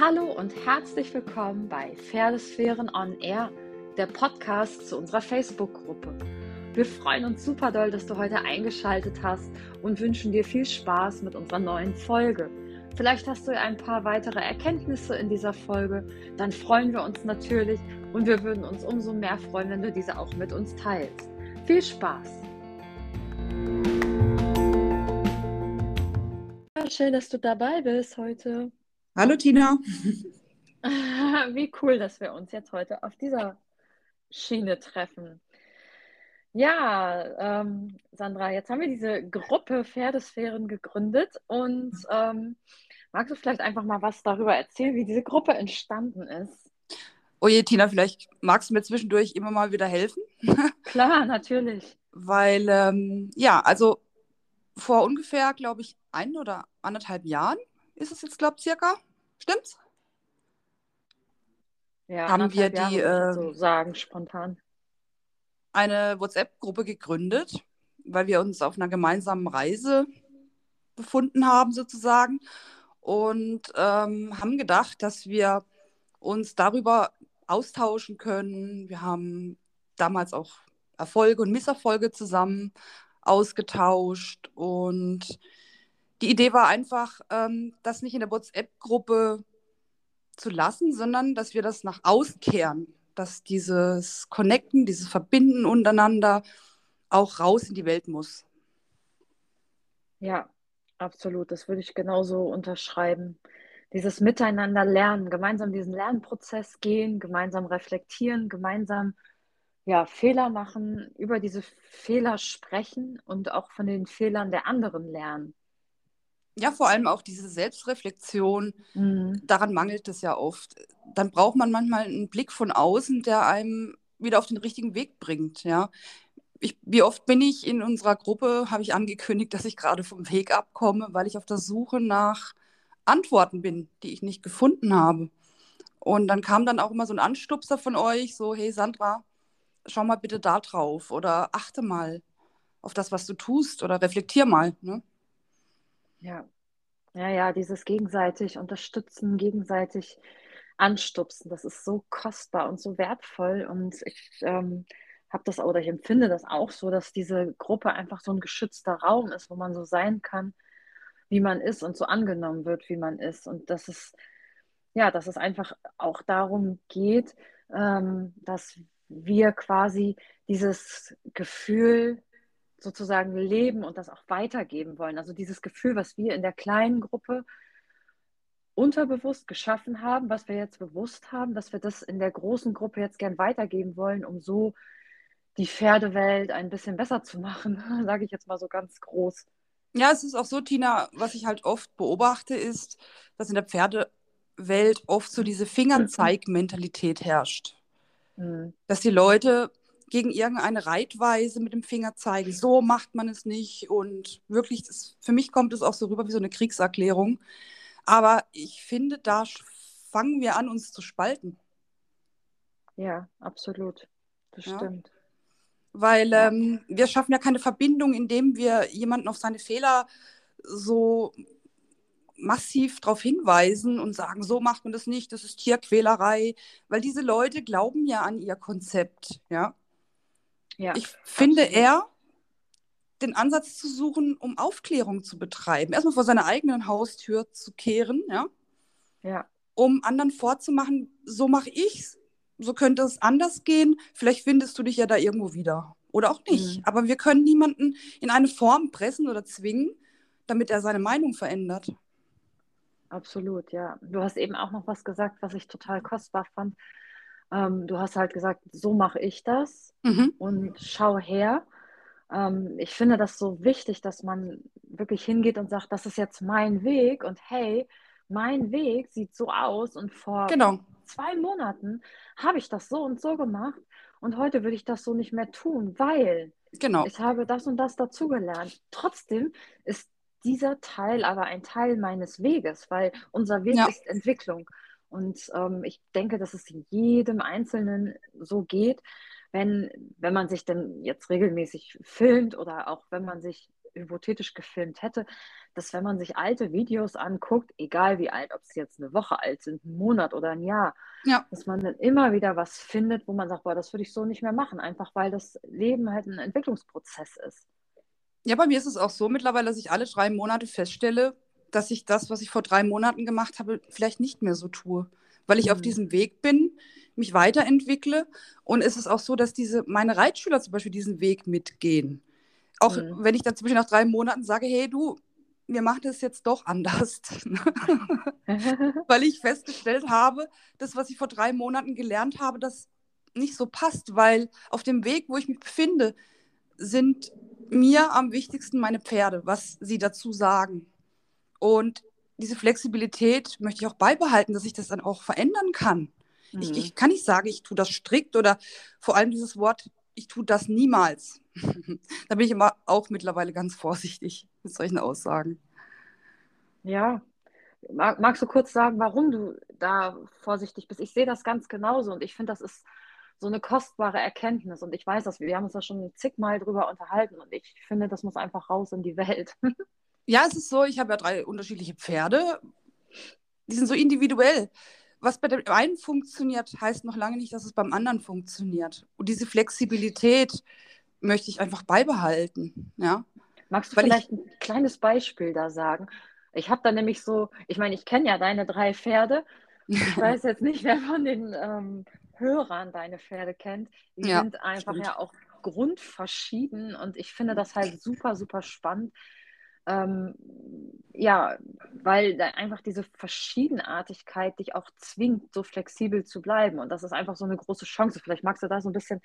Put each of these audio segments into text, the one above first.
Hallo und herzlich willkommen bei Pferdesphären on Air, der Podcast zu unserer Facebook-Gruppe. Wir freuen uns super doll, dass du heute eingeschaltet hast und wünschen dir viel Spaß mit unserer neuen Folge. Vielleicht hast du ein paar weitere Erkenntnisse in dieser Folge, dann freuen wir uns natürlich und wir würden uns umso mehr freuen, wenn du diese auch mit uns teilst. Viel Spaß! Schön, dass du dabei bist heute. Hallo Tina. Wie cool, dass wir uns jetzt heute auf dieser Schiene treffen. Ja, ähm, Sandra, jetzt haben wir diese Gruppe Pferdesphären gegründet und ähm, magst du vielleicht einfach mal was darüber erzählen, wie diese Gruppe entstanden ist? Oje, Tina, vielleicht magst du mir zwischendurch immer mal wieder helfen? Klar, natürlich. Weil, ähm, ja, also vor ungefähr, glaube ich, ein oder anderthalb Jahren ist es jetzt, glaube ich, circa. Stimmt's? Ja, haben wir die Jahre, äh, so sagen spontan. eine WhatsApp-Gruppe gegründet, weil wir uns auf einer gemeinsamen Reise befunden haben, sozusagen. Und ähm, haben gedacht, dass wir uns darüber austauschen können. Wir haben damals auch Erfolge und Misserfolge zusammen ausgetauscht. Und die Idee war einfach, ähm, das nicht in der WhatsApp-Gruppe zu lassen, sondern dass wir das nach außen kehren, dass dieses Connecten, dieses Verbinden untereinander auch raus in die Welt muss. Ja, absolut. Das würde ich genauso unterschreiben. Dieses Miteinander lernen, gemeinsam diesen Lernprozess gehen, gemeinsam reflektieren, gemeinsam ja, Fehler machen, über diese Fehler sprechen und auch von den Fehlern der anderen lernen. Ja, vor allem auch diese Selbstreflexion, Mhm. daran mangelt es ja oft. Dann braucht man manchmal einen Blick von außen, der einem wieder auf den richtigen Weg bringt, ja. Ich, wie oft bin ich in unserer Gruppe, habe ich angekündigt, dass ich gerade vom Weg abkomme, weil ich auf der Suche nach Antworten bin, die ich nicht gefunden habe. Und dann kam dann auch immer so ein Anstupser von euch, so, hey Sandra, schau mal bitte da drauf oder achte mal auf das, was du tust oder reflektier mal. Ne? Ja. Ja, ja, dieses gegenseitig unterstützen, gegenseitig anstupsen, das ist so kostbar und so wertvoll. Und ich ähm, habe das oder ich empfinde das auch so, dass diese Gruppe einfach so ein geschützter Raum ist, wo man so sein kann, wie man ist und so angenommen wird, wie man ist. Und dass es, ja, dass es einfach auch darum geht, ähm, dass wir quasi dieses Gefühl sozusagen leben und das auch weitergeben wollen. Also dieses Gefühl, was wir in der kleinen Gruppe unterbewusst geschaffen haben, was wir jetzt bewusst haben, dass wir das in der großen Gruppe jetzt gern weitergeben wollen, um so die Pferdewelt ein bisschen besser zu machen, sage ich jetzt mal so ganz groß. Ja, es ist auch so, Tina, was ich halt oft beobachte, ist, dass in der Pferdewelt oft so diese Fingerzeig-Mentalität herrscht. Mhm. Dass die Leute gegen irgendeine Reitweise mit dem Finger zeigen, so macht man es nicht. Und wirklich, das, für mich kommt es auch so rüber wie so eine Kriegserklärung. Aber ich finde, da fangen wir an, uns zu spalten. Ja, absolut. Das Ja. stimmt. Weil Ja. ähm, wir schaffen ja keine Verbindung, indem wir jemanden auf seine Fehler so massiv darauf hinweisen und sagen, so macht man das nicht, das ist Tierquälerei, weil diese Leute glauben ja an ihr Konzept, ja. Ja, Ich finde absolut. eher, den Ansatz zu suchen, um Aufklärung zu betreiben, erstmal vor seiner eigenen Haustür zu kehren, ja, Ja, um anderen vorzumachen, so mache ich's, so könnte es anders gehen, vielleicht findest du dich ja da irgendwo wieder oder auch nicht. Mhm. Aber wir können niemanden in eine Form pressen oder zwingen, damit er seine Meinung verändert. absolut, ja. Du hast eben auch noch was gesagt, was ich total kostbar fand. Ähm, du hast halt gesagt, so mache ich das Mhm. und schau her. Ähm, ich finde das so wichtig, dass man wirklich hingeht und sagt, das ist jetzt mein Weg und hey, mein Weg sieht so aus und vor Genau, zwei Monaten habe ich das so und so gemacht und heute würde ich das so nicht mehr tun, weil genau. ich habe das und das dazugelernt. Trotzdem ist dieser Teil aber ein Teil meines Weges, weil unser Weg Ja. ist Entwicklung. Und ähm, ich denke, dass es jedem Einzelnen so geht, wenn, wenn man sich denn jetzt regelmäßig filmt oder auch wenn man sich hypothetisch gefilmt hätte, dass wenn man sich alte Videos anguckt, egal wie alt, ob sie jetzt eine Woche alt sind, einen Monat oder ein Jahr, Ja. dass man dann immer wieder was findet, wo man sagt, boah, das würde ich so nicht mehr machen, einfach weil das Leben halt ein Entwicklungsprozess ist. Ja, bei mir ist es auch so mittlerweile, dass ich alle drei Monate feststelle, dass ich das, was ich vor drei Monaten gemacht habe, vielleicht nicht mehr so tue. Weil ich auf Mhm. diesem Weg bin, mich weiterentwickle. Und es ist auch so, dass diese, meine Reitschüler zum Beispiel diesen Weg mitgehen. Auch Mhm. wenn ich dann zum Beispiel nach drei Monaten sage, hey du, wir machen das jetzt doch anders. Weil ich festgestellt habe, das, was ich vor drei Monaten gelernt habe, das nicht so passt, weil auf dem Weg, wo ich mich befinde, sind mir am wichtigsten meine Pferde, was sie dazu sagen. Und diese Flexibilität möchte ich auch beibehalten, dass ich das dann auch verändern kann. Ich, Mhm. ich kann nicht sagen, ich tue das strikt oder vor allem dieses Wort, ich tue das niemals. da bin ich immer auch mittlerweile ganz vorsichtig mit solchen Aussagen. Ja, Mag, magst du kurz sagen, warum du da vorsichtig bist? Ich sehe das ganz genauso und ich finde, das ist so eine kostbare Erkenntnis und ich weiß das, wir haben uns da schon zigmal drüber unterhalten und ich finde, das muss einfach raus in die Welt. Ja, es ist so, ich habe ja drei unterschiedliche Pferde. Die sind so individuell. Was bei dem einen funktioniert, heißt noch lange nicht, dass es beim anderen funktioniert. Und diese Flexibilität möchte ich einfach beibehalten. Ja, Magst du weil ich, vielleicht ein kleines Beispiel da sagen? Ich habe da nämlich so, ich meine, ich kenne ja deine drei Pferde. Ich weiß jetzt nicht, wer von den ähm, Hörern deine Pferde kennt. Die ja, sind einfach stimmt. ja auch grundverschieden und ich finde das halt super, super spannend. Ähm, ja, weil da einfach diese Verschiedenartigkeit dich auch zwingt, so flexibel zu bleiben. Und das ist einfach so eine große Chance. Vielleicht magst du da so ein bisschen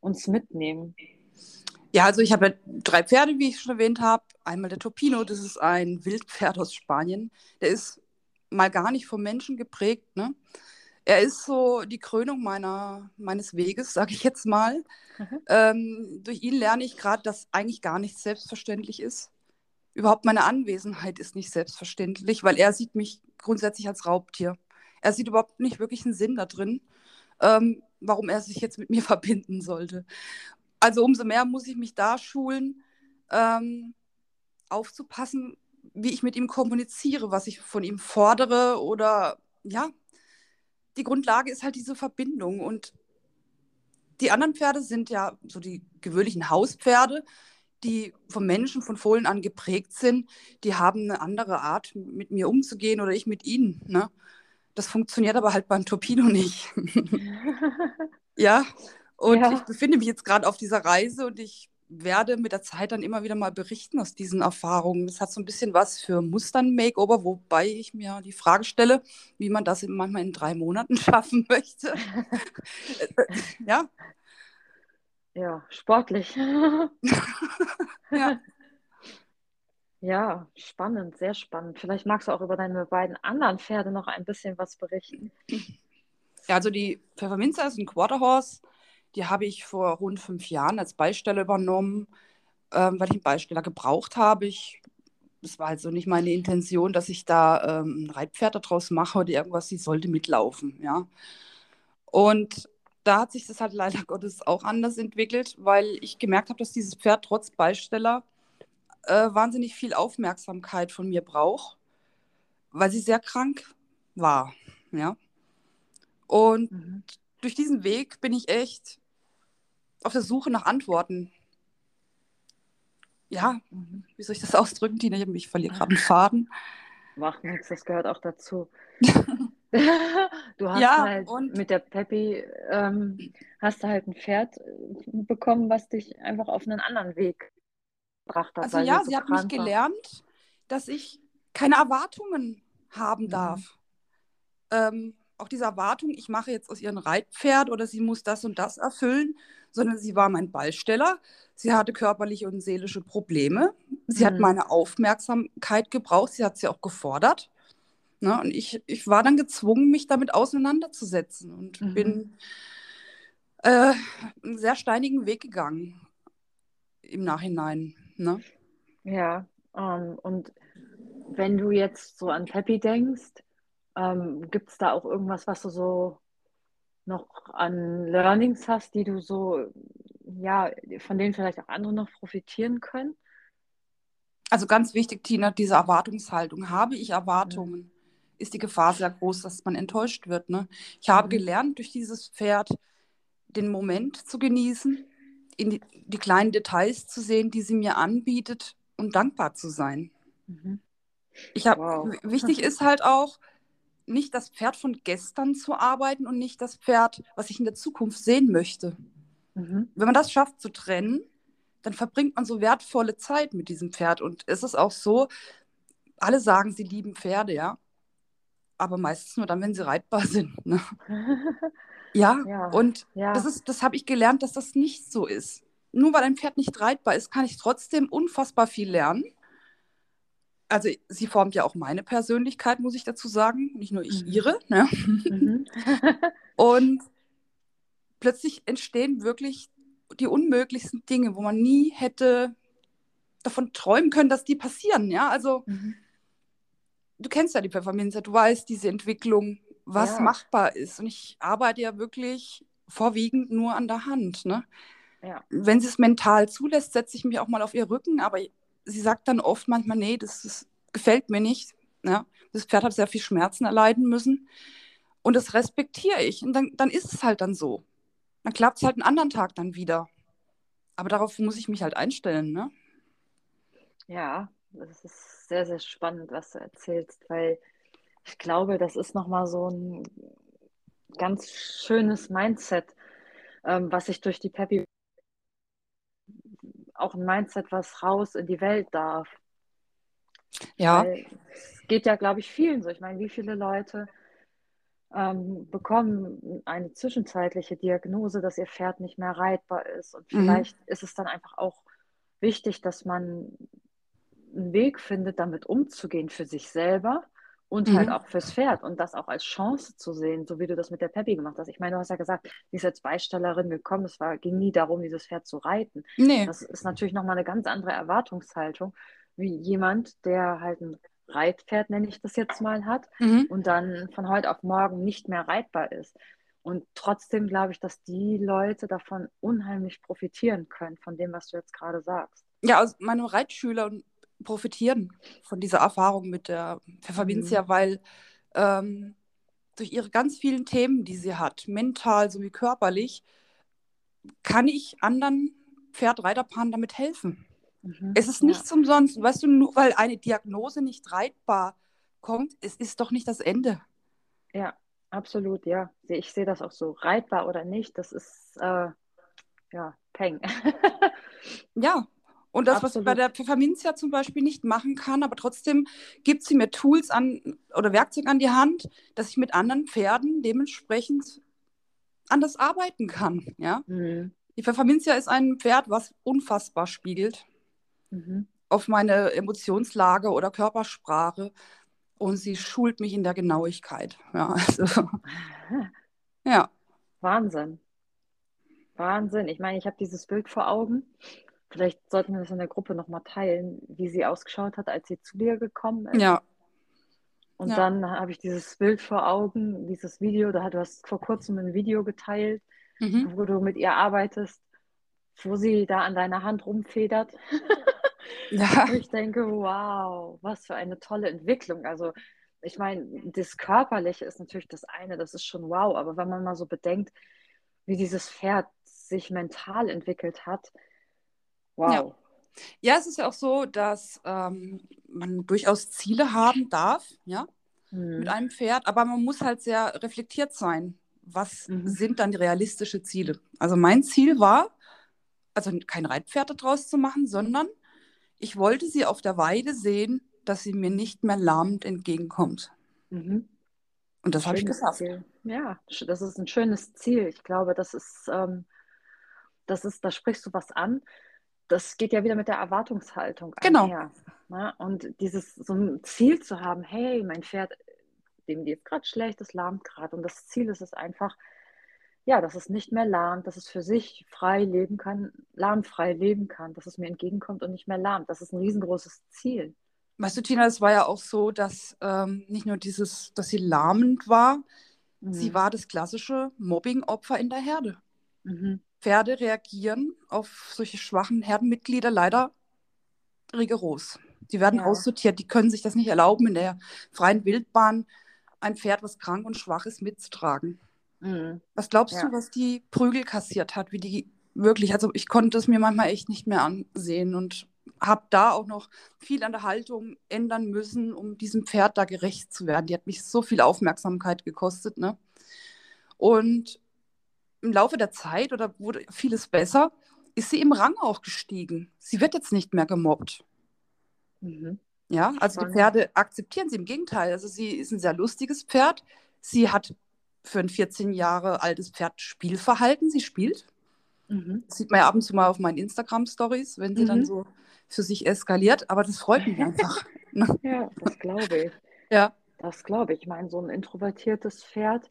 uns mitnehmen. Ja, also ich habe ja drei Pferde, wie ich schon erwähnt habe. Einmal der Topino, das ist ein Wildpferd aus Spanien. Der ist mal gar nicht vom Menschen geprägt. Ne? Er ist so die Krönung meiner, meines Weges, sage ich jetzt mal. Mhm. Ähm, durch ihn lerne ich gerade, dass eigentlich gar nichts selbstverständlich ist. Überhaupt meine Anwesenheit ist nicht selbstverständlich, weil er sieht mich grundsätzlich als Raubtier. Er sieht überhaupt nicht wirklich einen Sinn da drin, ähm, warum er sich jetzt mit mir verbinden sollte. Also umso mehr muss ich mich da schulen, ähm, aufzupassen, wie ich mit ihm kommuniziere, was ich von ihm fordere oder ja, die Grundlage ist halt diese Verbindung und die anderen Pferde sind ja so die gewöhnlichen Hauspferde, die vom Menschen von Fohlen an geprägt sind. Die haben eine andere Art, mit mir umzugehen oder ich mit ihnen. Ne? Das funktioniert aber halt beim Topino nicht. ja, und Ja. ich befinde mich jetzt gerade auf dieser Reise und ich werde mit der Zeit dann immer wieder mal berichten aus diesen Erfahrungen. Das hat so ein bisschen was für Mustern-Makeover, wobei ich mir die Frage stelle, wie man das manchmal in drei Monaten schaffen möchte. ja, Ja, sportlich. ja. Ja, spannend, sehr spannend. Vielleicht magst du auch über deine beiden anderen Pferde noch ein bisschen was berichten. Ja, also die Pfefferminze ist ein Quarter Horse. Die habe ich vor rund fünf Jahren als Beisteller übernommen, ähm, weil ich einen Beisteller gebraucht habe. Ich, das war also nicht meine Intention, dass ich da ähm, ein Reitpferd daraus mache oder irgendwas. Sie sollte mitlaufen, ja. Und da hat sich das halt leider Gottes auch anders entwickelt, weil ich gemerkt habe, dass dieses Pferd trotz Beisteller äh, wahnsinnig viel Aufmerksamkeit von mir braucht, weil sie sehr krank war, ja. Und Mhm. durch diesen Weg bin ich echt auf der Suche nach Antworten. Ja, Mhm. wie soll ich das ausdrücken, Tina? Ich, verliere gerade einen Faden. Macht nichts, das gehört auch dazu. Du hast Ja, halt und mit der Peppi, ähm, hast du halt ein Pferd äh, bekommen, was dich einfach auf einen anderen Weg gebracht hat, also ja, sie so hat mich war. gelernt, dass ich keine Erwartungen haben Mhm. darf. Ähm, auch diese Erwartung, ich mache jetzt aus ihr ein Reitpferd oder sie muss das und das erfüllen, sondern sie war mein Ballsteller. Sie hatte körperliche und seelische Probleme. Sie hat Mhm. meine Aufmerksamkeit gebraucht. Sie hat sie auch gefordert. Ne? Und ich, ich war dann gezwungen, mich damit auseinanderzusetzen und Mhm. bin äh, einen sehr steinigen Weg gegangen im Nachhinein. Ne? Ja, ähm, und wenn du jetzt so an Peppi denkst, ähm, gibt es da auch irgendwas, was du so noch an Learnings hast, die du so, ja, von denen vielleicht auch andere noch profitieren können? Also ganz wichtig, Tina, diese Erwartungshaltung. Habe ich Erwartungen. Ist die Gefahr sehr groß, dass man enttäuscht wird. Ne? Ich habe mhm. gelernt, durch dieses Pferd den Moment zu genießen, in die, die, kleinen Details zu sehen, die sie mir anbietet und dankbar zu sein. Mhm. Ich hab, wow. Wichtig ist halt auch, nicht das Pferd von gestern zu arbeiten und nicht das Pferd, was ich in der Zukunft sehen möchte. Mhm. Wenn man das schafft zu trennen, dann verbringt man so wertvolle Zeit mit diesem Pferd. Und es ist auch so, alle sagen, sie lieben Pferde, ja. Aber meistens nur dann, wenn sie reitbar sind. Ne? ja, ja, und ja. das ist, das habe ich gelernt, dass das nicht so ist. Nur weil ein Pferd nicht reitbar ist, kann ich trotzdem unfassbar viel lernen. Also sie formt ja auch meine Persönlichkeit, muss ich dazu sagen, nicht nur ich mhm. ihre. Ne? Mhm. und plötzlich entstehen wirklich die unmöglichsten Dinge, wo man nie hätte davon träumen können, dass die passieren. Ja, also mhm. Du kennst ja die Pfefferminze, du weißt diese Entwicklung, was ja. machbar ist. Und ich arbeite ja wirklich vorwiegend nur an der Hand. Ne? Ja. Wenn sie es mental zulässt, setze ich mich auch mal auf ihr Rücken, aber sie sagt dann oft manchmal, nee, das, das gefällt mir nicht. Ja? Das Pferd hat sehr viel Schmerzen erleiden müssen. Und das respektiere ich. Und dann, dann ist es halt dann so. Dann klappt es halt einen anderen Tag dann wieder. Aber darauf muss ich mich halt einstellen, ne? Ja, das ist sehr, sehr spannend, was du erzählst, weil ich glaube, das ist nochmal so ein ganz schönes Mindset, ähm, was sich durch die Peppy auch ein Mindset, was raus in die Welt darf. Ja. Weil es geht ja, glaube ich, vielen so. Ich meine, wie viele Leute ähm, bekommen eine zwischenzeitliche Diagnose, dass ihr Pferd nicht mehr reitbar ist. Und mhm. vielleicht mhm. ist es dann einfach auch wichtig, dass man einen Weg findet, damit umzugehen für sich selber und halt mhm. halt auch fürs Pferd und das auch als Chance zu sehen, so wie du das mit der Peppi gemacht hast. Ich meine, du hast ja gesagt, die ist als Beistellerin gekommen, es war, ging nie darum, dieses Pferd zu reiten. Nee. Das ist natürlich nochmal eine ganz andere Erwartungshaltung, wie jemand, der halt ein Reitpferd, nenne ich das jetzt mal, hat mhm. und dann von heute auf morgen nicht mehr reitbar ist. Und trotzdem glaube ich, dass die Leute davon unheimlich profitieren können, von dem, was du jetzt gerade sagst. Ja, also meine Reitschüler profitieren von dieser Erfahrung mit der Pfefferminzia, mhm. weil ähm, durch ihre ganz vielen Themen, die sie hat, mental sowie körperlich, kann ich anderen Pferdreiterpaaren damit helfen. Mhm, es ist nichts ja. umsonst. Weißt du, nur weil eine Diagnose nicht reitbar kommt, es ist doch nicht das Ende. Ja, absolut, ja. Ich sehe das auch so. Reitbar oder nicht, das ist äh, ja Peng. ja. Und das, Absolut. was ich bei der Pfefferminzia zum Beispiel nicht machen kann, aber trotzdem gibt sie mir Tools an oder Werkzeug an die Hand, dass ich mit anderen Pferden dementsprechend anders arbeiten kann. Ja? Mhm. Die Pfefferminzia ist ein Pferd, was unfassbar spiegelt mhm. auf meine Emotionslage oder Körpersprache und sie schult mich in der Genauigkeit. Ja, also, ja. Wahnsinn. Wahnsinn. Ich meine, ich habe dieses Bild vor Augen. Vielleicht sollten wir das in der Gruppe nochmal teilen, wie sie ausgeschaut hat, als sie zu dir gekommen ist. Ja. Und ja. dann habe ich dieses Bild vor Augen, dieses Video, da du hast vor kurzem ein Video geteilt, mhm. wo du mit ihr arbeitest, wo sie da an deiner Hand rumfedert. Ja. ich denke, wow, was für eine tolle Entwicklung. Also ich meine, das Körperliche ist natürlich das eine, das ist schon wow, aber wenn man mal so bedenkt, wie dieses Pferd sich mental entwickelt hat, wow. Ja. Ja, es ist ja auch so, dass ähm, man durchaus Ziele haben darf, ja, mhm. mit einem Pferd, aber man muss halt sehr reflektiert sein. Was mhm. sind dann die realistischen Ziele? Also mein Ziel war, also kein Reitpferd daraus zu machen, sondern ich wollte sie auf der Weide sehen, dass sie mir nicht mehr lahmend entgegenkommt. Mhm. Und das habe ich geschafft. Ziel. Ja, das ist ein schönes Ziel. Ich glaube, das ist, ähm, das ist, da sprichst du was an. Das geht ja wieder mit der Erwartungshaltung genau. einher. Ne? Und dieses so ein Ziel zu haben, hey, mein Pferd, dem geht gerade schlecht, das lahmt gerade. Und das Ziel ist es einfach, ja, dass es nicht mehr lahmt, dass es für sich frei leben kann, lahmfrei leben kann, dass es mir entgegenkommt und nicht mehr lahmt. Das ist ein riesengroßes Ziel. Weißt du, Tina, es war ja auch so, dass ähm, nicht nur dieses, dass sie lahmend war, mhm. sie war das klassische Mobbing-Opfer in der Herde. Mhm. Pferde reagieren auf solche schwachen Herdenmitglieder leider rigoros. Die werden Ja. aussortiert, die können sich das nicht erlauben, in der freien Wildbahn ein Pferd, was krank und schwach ist, mitzutragen. Mhm. Was glaubst Ja. du, was die Prügel kassiert hat, wie die wirklich, also ich konnte es mir manchmal echt nicht mehr ansehen und habe da auch noch viel an der Haltung ändern müssen, um diesem Pferd da gerecht zu werden. Die hat mich so viel Aufmerksamkeit gekostet, ne? Und im Laufe der Zeit oder wurde vieles besser, ist sie im Rang auch gestiegen. Sie wird jetzt nicht mehr gemobbt. Mhm. Ja, also die. Pferde akzeptieren sie im Gegenteil. Also sie ist ein sehr lustiges Pferd. Sie hat für ein 14 Jahre altes Pferd Spielverhalten. Sie spielt. Mhm. Das sieht man ja ab und zu mal auf meinen Instagram-Stories, wenn sie dann Mhm. so für sich eskaliert. Aber das freut mich einfach. ne? Ja, das glaube ich. Ja, Das glaube ich. Ich meine, so ein introvertiertes Pferd,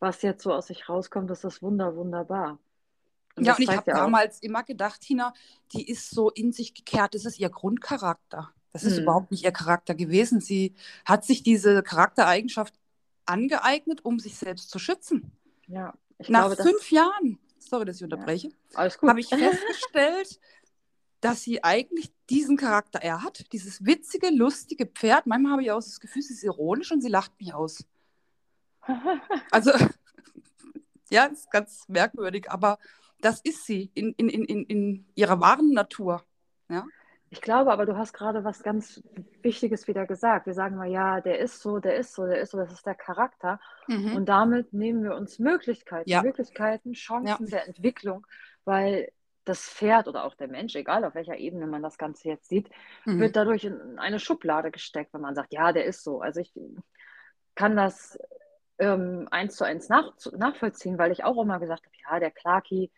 was jetzt so aus sich rauskommt, ist das wunder, wunderbar. Und ja und ich habe ja auch, damals immer gedacht, Tina, die ist so in sich gekehrt. Das ist ihr Grundcharakter. Das ist Mhm. überhaupt nicht ihr Charakter gewesen. Sie hat sich diese Charaktereigenschaft angeeignet, um sich selbst zu schützen. ja, ich Nach glaube, das, fünf Jahren, sorry, dass ich unterbreche, gut. habe ich festgestellt, dass sie eigentlich diesen Charakter er hat. Dieses witzige, lustige Pferd. Manchmal habe ich auch das Gefühl, sie ist ironisch und sie lacht mich aus. Also, ja, ist ganz merkwürdig, aber das ist sie in, in, in, in, in ihrer wahren Natur. Ja, Ich glaube aber, du hast gerade was ganz Wichtiges wieder gesagt. Wir sagen mal, ja, der ist so, der ist so, der ist so, das ist der Charakter. mhm. Und damit nehmen wir uns Möglichkeiten, Ja. Möglichkeiten, Chancen Ja. der Entwicklung, weil das Pferd oder auch der Mensch, egal auf welcher Ebene man das Ganze jetzt sieht, Mhm. wird dadurch in eine Schublade gesteckt, wenn man sagt, ja, der ist so. Also ich kann das ähm, eins zu eins nach, nachvollziehen, weil ich auch immer gesagt habe, ja, der Clarky,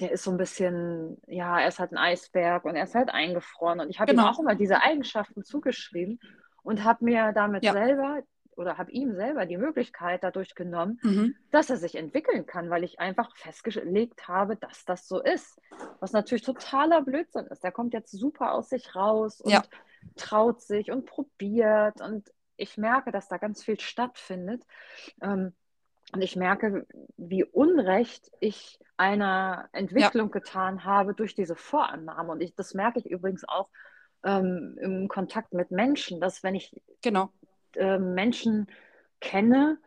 der ist so ein bisschen, ja, er ist halt ein Eisberg und er ist halt eingefroren. Und ich habe Genau. ihm auch immer diese Eigenschaften zugeschrieben und habe mir damit Ja. selber oder habe ihm selber die Möglichkeit dadurch genommen, Mhm. dass er sich entwickeln kann, weil ich einfach festgelegt habe, dass das so ist. Was natürlich totaler Blödsinn ist. Der kommt jetzt super aus sich raus und Ja. traut sich und probiert. Und ich merke, dass da ganz viel stattfindet. Ähm, und ich merke, wie unrecht ich einer Entwicklung getan habe durch diese Vorannahme. Und ich, das merke ich übrigens auch ähm, im Kontakt mit Menschen, dass wenn ich Genau. äh, Menschen kenne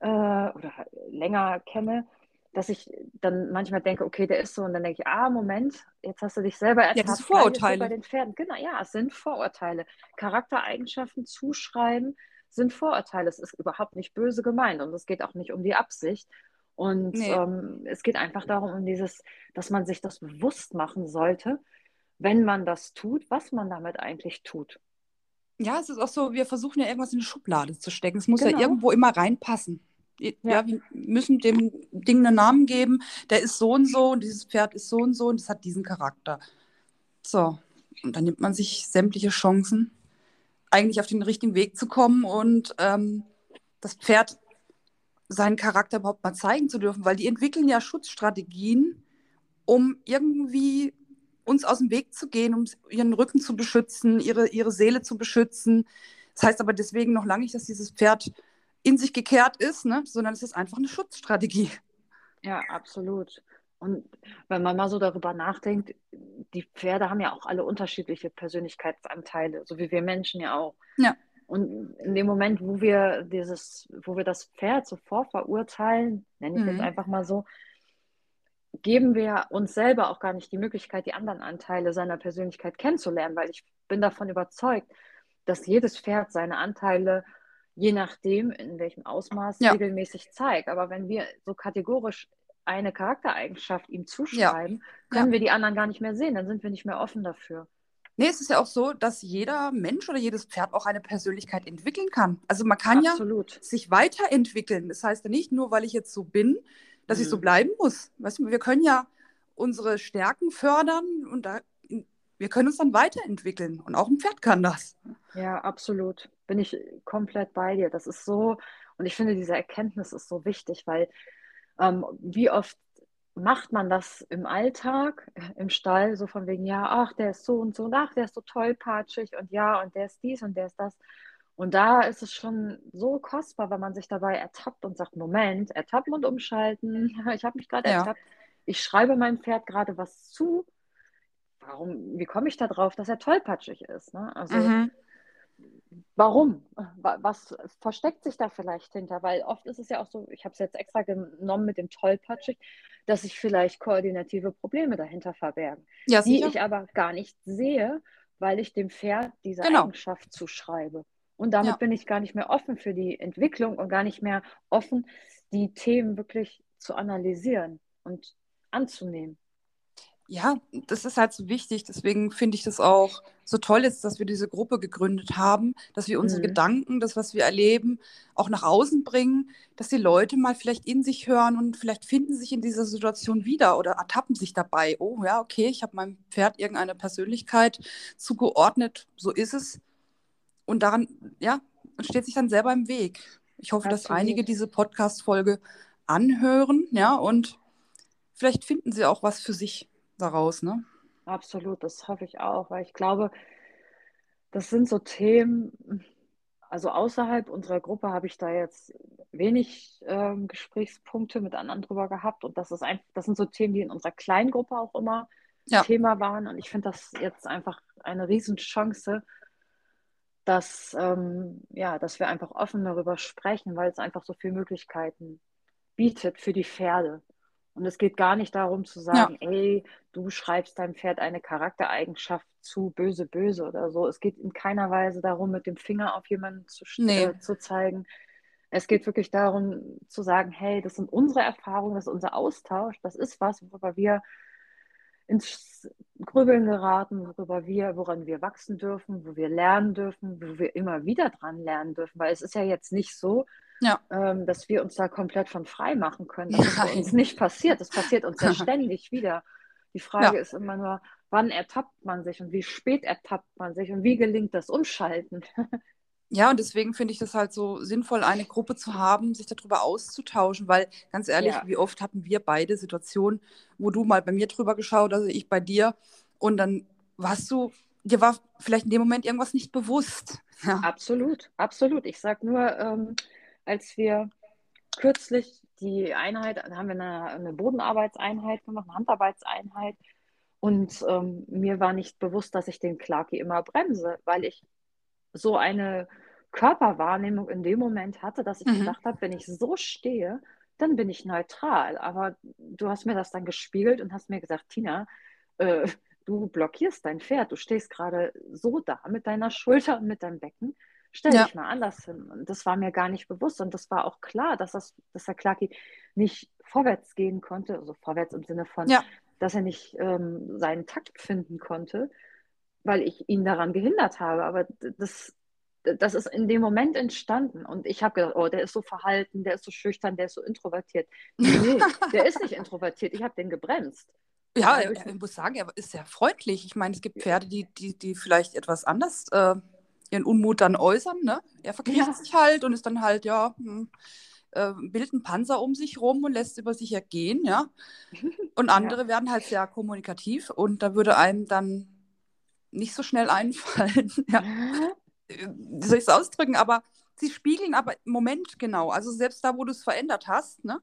äh, oder länger kenne, dass ich dann manchmal denke, okay, der ist so, und dann denke ich, ah, Moment, jetzt hast du dich selber ertappt. das sind Vorurteile. bei den Pferden. Genau, ja, es sind Vorurteile. Charaktereigenschaften zuschreiben sind Vorurteile. Es ist überhaupt nicht böse gemeint und es geht auch nicht um die Absicht. Und Nee. ähm, es geht einfach darum, um dieses, dass man sich das bewusst machen sollte, wenn man das tut, was man damit eigentlich tut. Ja, es ist auch so, wir versuchen ja irgendwas in eine Schublade zu stecken. Es muss ja Genau. irgendwo immer reinpassen. Ja, Ja. wir müssen dem Ding einen Namen geben. Der ist so und so und dieses Pferd ist so und so und es hat diesen Charakter. So, und dann nimmt man sich sämtliche Chancen, eigentlich auf den richtigen Weg zu kommen und ähm, das Pferd seinen Charakter überhaupt mal zeigen zu dürfen, weil die entwickeln ja Schutzstrategien, um irgendwie uns aus dem Weg zu gehen, um ihren Rücken zu beschützen, ihre, ihre Seele zu beschützen. Das heißt aber deswegen noch lange nicht, dass dieses Pferd in sich gekehrt ist, ne? sondern es ist einfach eine Schutzstrategie. Ja, absolut. Und wenn man mal so darüber nachdenkt, die Pferde haben ja auch alle unterschiedliche Persönlichkeitsanteile, so wie wir Menschen ja auch. Ja. Und in dem Moment, wo wir dieses, wo wir das Pferd so vorverurteilen, nenne ich Mhm. jetzt einfach mal so, geben wir uns selber auch gar nicht die Möglichkeit, die anderen Anteile seiner Persönlichkeit kennenzulernen, weil ich bin davon überzeugt, dass jedes Pferd seine Anteile je nachdem, in welchem Ausmaß, Ja. regelmäßig zeigt. Aber wenn wir so kategorisch eine Charaktereigenschaft ihm zuschreiben, können Ja. wir die anderen gar nicht mehr sehen. Dann sind wir nicht mehr offen dafür. Nee, es ist ja auch so, dass jeder Mensch oder jedes Pferd auch eine Persönlichkeit entwickeln kann. Also man kann ja Absolut. sich weiterentwickeln. Das heißt ja nicht nur, weil ich jetzt so bin, dass ich so Mhm. bleiben muss. Weißt du, wir können ja unsere Stärken fördern und da, wir können uns dann weiterentwickeln. Und auch ein Pferd kann das. Ja, absolut. Bin ich komplett bei dir. Das ist so, und ich finde, diese Erkenntnis ist so wichtig, weil ähm, wie oft macht man das im Alltag, im Stall, so von wegen, ja, ach, der ist so und so, und ach, der ist so tollpatschig und ja, und der ist dies und der ist das. Und da ist es schon so kostbar, wenn man sich dabei ertappt und sagt, Moment, ertappen und umschalten. Ich habe mich gerade Ja. ertappt. Ich schreibe meinem Pferd gerade was zu, warum, wie komme ich da drauf, dass er tollpatschig ist? Ne? Also mhm. Warum? Was versteckt sich da vielleicht hinter? Weil oft ist es ja auch so, ich habe es jetzt extra genommen mit dem tollpatschig, dass sich vielleicht koordinative Probleme dahinter verbergen, ja, die ich aber gar nicht sehe, weil ich dem Pferd diese genau. Eigenschaft zuschreibe. Und damit ja. bin ich gar nicht mehr offen für die Entwicklung und gar nicht mehr offen, die Themen wirklich zu analysieren und anzunehmen. Ja, das ist halt so wichtig. Deswegen finde ich das auch so toll jetzt, dass wir diese Gruppe gegründet haben, dass wir unsere mhm. Gedanken, das, was wir erleben, auch nach außen bringen, dass die Leute mal vielleicht in sich hören und vielleicht finden sich in dieser Situation wieder oder ertappen sich dabei. Oh ja, okay, ich habe meinem Pferd irgendeine Persönlichkeit zugeordnet, so ist es. Und daran, ja, steht sich dann selber im Weg. Ich hoffe, Absolut. dass einige diese Podcast-Folge anhören, ja, und vielleicht finden sie auch was für sich daraus, ne? Absolut, das hoffe ich auch, weil ich glaube, das sind so Themen, also außerhalb unserer Gruppe habe ich da jetzt wenig ähm, Gesprächspunkte mit anderen drüber gehabt und das ist einfach, das sind so Themen, die in unserer kleinen Gruppe auch immer ja. Thema waren und ich finde das jetzt einfach eine Riesenchance, dass, ähm, ja, dass wir einfach offen darüber sprechen, weil es einfach so viele Möglichkeiten bietet für die Pferde. Und es geht gar nicht darum zu sagen, ja. ey, du schreibst deinem Pferd eine Charaktereigenschaft zu, böse, böse oder so. Es geht in keiner Weise darum, mit dem Finger auf jemanden zu, nee. äh, zu zeigen. Es geht wirklich darum zu sagen, hey, das sind unsere Erfahrungen, das ist unser Austausch, das ist was, worüber wir ins Grübeln geraten, worüber wir, woran wir wachsen dürfen, wo wir lernen dürfen, wo wir immer wieder dran lernen dürfen, weil es ist ja jetzt nicht so, ja. ähm, dass wir uns da komplett von frei machen können. Das ist bei uns nicht passiert. Das passiert uns ja ständig wieder. Die Frage ja. ist immer nur, wann ertappt man sich und wie spät ertappt man sich und wie gelingt das Umschalten? Ja, und deswegen finde ich das halt so sinnvoll, eine Gruppe zu haben, sich darüber auszutauschen, weil ganz ehrlich, ja. wie oft hatten wir beide Situationen, wo du mal bei mir drüber geschaut, also ich bei dir, und dann warst du, dir war vielleicht in dem Moment irgendwas nicht bewusst. Ja. Absolut, absolut. Ich sage nur, ähm, als wir kürzlich die Einheit, da haben wir eine, eine Bodenarbeitseinheit gemacht, eine Handarbeitseinheit. Und ähm, mir war nicht bewusst, dass ich den Clarky immer bremse, weil ich so eine Körperwahrnehmung in dem Moment hatte, dass ich mhm. gedacht habe, wenn ich so stehe, dann bin ich neutral. Aber du hast mir das dann gespiegelt und hast mir gesagt, Tina, äh, du blockierst dein Pferd, du stehst gerade so da mit deiner Schulter und mit deinem Becken. Stell ja. dich mal anders hin. Und das war mir gar nicht bewusst. Und das war auch klar, dass, das, dass der Clarky nicht vorwärts gehen konnte, also vorwärts im Sinne von, ja. dass er nicht ähm, seinen Takt finden konnte, weil ich ihn daran gehindert habe. Aber das, das ist in dem Moment entstanden. Und ich habe gedacht, oh, der ist so verhalten, der ist so schüchtern, der ist so introvertiert. Nee, der ist nicht introvertiert. Ich habe den gebremst. Ja, ich, ich muss sagen, er ist sehr freundlich. Ich meine, es gibt Pferde, die, die, die vielleicht etwas anders äh, ihren Unmut dann äußern. Ne? Er verkriecht ja. sich halt und ist dann halt, ja, hm, äh, bildet einen Panzer um sich rum und lässt über sich ergehen, ja. Und andere ja. werden halt sehr kommunikativ und da würde einem dann nicht so schnell einfallen. ja. Wie soll ich es ausdrücken? Aber sie spiegeln aber im Moment genau. Also selbst da, wo du es verändert hast, ne?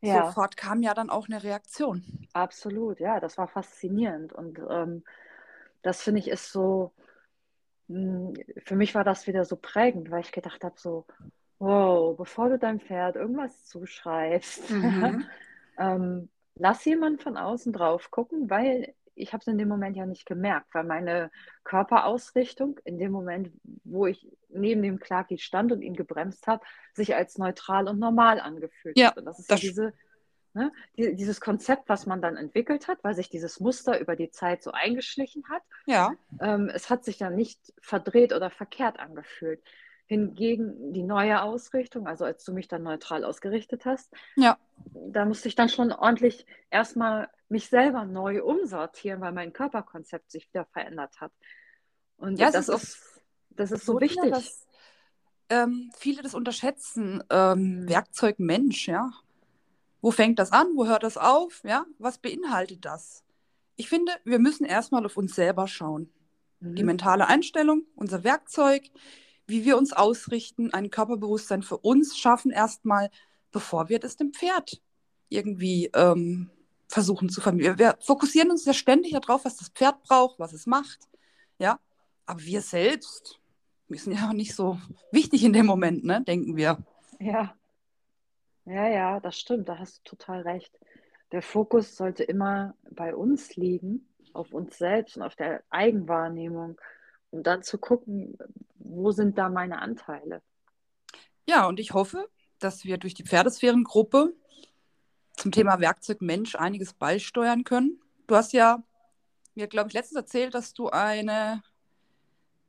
Ja. Sofort kam ja dann auch eine Reaktion. Absolut, ja, das war faszinierend. Und ähm, das finde ich ist so, für mich war das wieder so prägend, weil ich gedacht habe, so, wow, bevor du deinem Pferd irgendwas zuschreibst, mhm. ähm, lass jemand von außen drauf gucken, weil ich habe es in dem Moment ja nicht gemerkt, weil meine Körperausrichtung in dem Moment, wo ich neben dem Clarky stand und ihn gebremst habe, sich als neutral und normal angefühlt ja, hat. Und das ist das ja diese, ne, die, dieses Konzept, was man dann entwickelt hat, weil sich dieses Muster über die Zeit so eingeschlichen hat. Ja. Ähm, es hat sich dann nicht verdreht oder verkehrt angefühlt. Hingegen die neue Ausrichtung, also als du mich dann neutral ausgerichtet hast, ja. da musste ich dann schon ordentlich erstmal mich selber neu umsortieren, weil mein Körperkonzept sich wieder verändert hat. Und ja, das, ist, ist, das ist so, so wichtig. dass ähm, viele das unterschätzen. Ähm, Werkzeug Mensch, ja. Wo fängt das an? Wo hört das auf? Ja, was beinhaltet das? Ich finde, wir müssen erstmal auf uns selber schauen. Mhm. Die mentale Einstellung, unser Werkzeug, wie wir uns ausrichten, ein Körperbewusstsein für uns schaffen, erstmal, bevor wir das dem Pferd irgendwie ähm, versuchen zu vermitteln. Wir fokussieren uns ja ständig darauf, was das Pferd braucht, was es macht. Ja, aber wir selbst, wir sind ja nicht so wichtig in dem Moment, ne, denken wir. Ja. Ja, ja, das stimmt, da hast du total recht. Der Fokus sollte immer bei uns liegen, auf uns selbst und auf der Eigenwahrnehmung, um dann zu gucken, wo sind da meine Anteile. Ja, und ich hoffe, dass wir durch die Pferdesphärengruppe zum Thema Werkzeug Mensch einiges beisteuern können. Du hast ja mir, glaube ich, letztens erzählt, dass du eine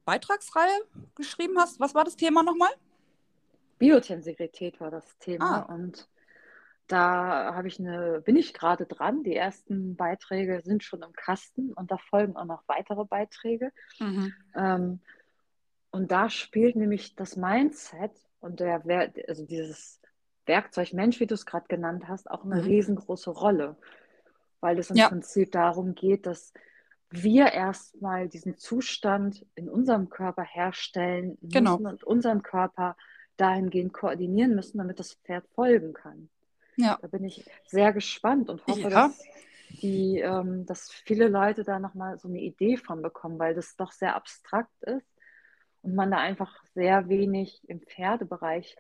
Beitragsreihe geschrieben hast. Was war das Thema nochmal? Biotensivität war das Thema ah. und da habe ich eine, bin ich gerade dran. Die ersten Beiträge sind schon im Kasten und da folgen auch noch weitere Beiträge. Mhm. Ähm, und da spielt nämlich das Mindset und der, also dieses Werkzeug Mensch, wie du es gerade genannt hast, auch eine mhm. riesengroße Rolle, weil es im ja. Prinzip darum geht, dass wir erstmal diesen Zustand in unserem Körper herstellen genau. müssen und unseren Körper dahingehend koordinieren müssen, damit das Pferd folgen kann. Ja. Da bin ich sehr gespannt und hoffe, ja. dass, die, ähm, dass viele Leute da nochmal so eine Idee von bekommen, weil das doch sehr abstrakt ist und man da einfach sehr wenig im Pferdebereich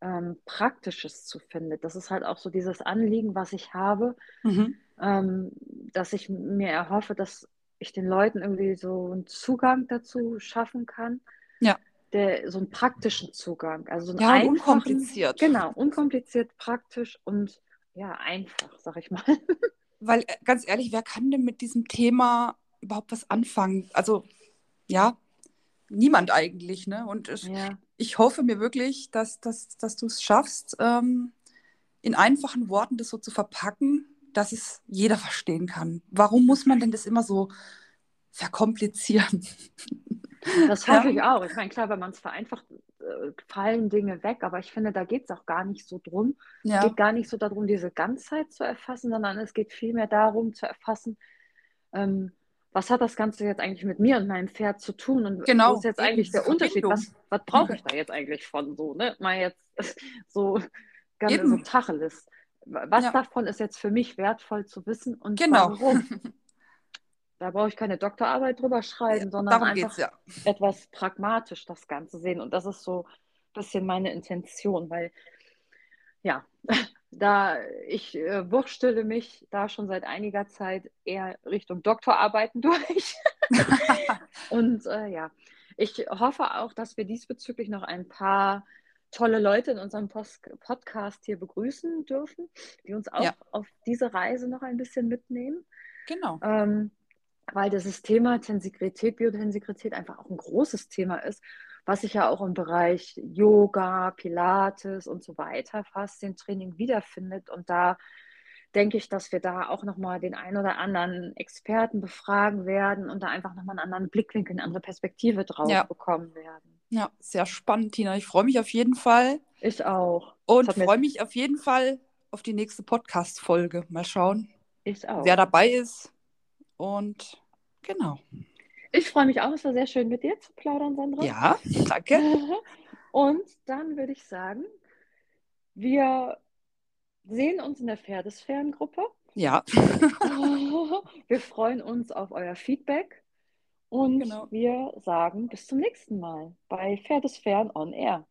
ähm, Praktisches zu findet. Das ist halt auch so dieses Anliegen, was ich habe, mhm. ähm, dass ich mir erhoffe, dass ich den Leuten irgendwie so einen Zugang dazu schaffen kann. Ja. Der, so einen praktischen Zugang. Also so ja, unkompliziert. Genau, unkompliziert, praktisch und ja, einfach, sag ich mal. Weil äh, ganz ehrlich, wer kann denn mit diesem Thema überhaupt was anfangen? Also, ja, niemand eigentlich, ne? Und ich, ja. ich hoffe mir wirklich, dass, dass, dass du es schaffst, ähm, in einfachen Worten das so zu verpacken, dass es jeder verstehen kann. Warum muss man denn das immer so verkomplizieren? Das hoffe ja. ich auch. Ich meine, klar, wenn man es vereinfacht, äh, fallen Dinge weg, aber ich finde, da geht es auch gar nicht so drum. Ja. Es geht gar nicht so darum, diese Ganzheit zu erfassen, sondern es geht vielmehr darum zu erfassen, ähm, was hat das Ganze jetzt eigentlich mit mir und meinem Pferd zu tun und genau, was ist jetzt eigentlich der Unterschied? Was, was brauche ich da jetzt eigentlich von so, ne? Mal jetzt so ganz Eben. so Tacheles was ja. davon ist jetzt für mich wertvoll zu wissen und genau. warum. Da brauche ich keine Doktorarbeit drüber schreiben, ja, sondern einfach ja. etwas pragmatisch das Ganze sehen. Und das ist so ein bisschen meine Intention, weil ja, da ich äh, wurstele mich da schon seit einiger Zeit eher Richtung Doktorarbeiten durch. und äh, ja, ich hoffe auch, dass wir diesbezüglich noch ein paar tolle Leute in unserem Post Podcast hier begrüßen dürfen, die uns auch ja. auf diese Reise noch ein bisschen mitnehmen. Genau. Ähm, weil das Thema Tensigrität, Biotensigrität einfach auch ein großes Thema ist, was sich ja auch im Bereich Yoga, Pilates und so weiter, Faszientraining wiederfindet. Und da denke ich, dass wir da auch nochmal den einen oder anderen Experten befragen werden und da einfach nochmal einen anderen Blickwinkel, eine andere Perspektive drauf ja. bekommen werden. Ja, sehr spannend, Tina. Ich freue mich auf jeden Fall. Ich auch. Und freue mich auf jeden Fall auf die nächste Podcast-Folge. Mal schauen, ich auch. wer dabei ist. Und genau. Ich freue mich auch. Es war sehr schön, mit dir zu plaudern, Sandra. Ja, danke. Und dann würde ich sagen, wir sehen uns in der Pferdesferngruppe. Ja. wir freuen uns auf euer Feedback. Und genau. wir sagen bis zum nächsten Mal bei Pferdesfern on Air.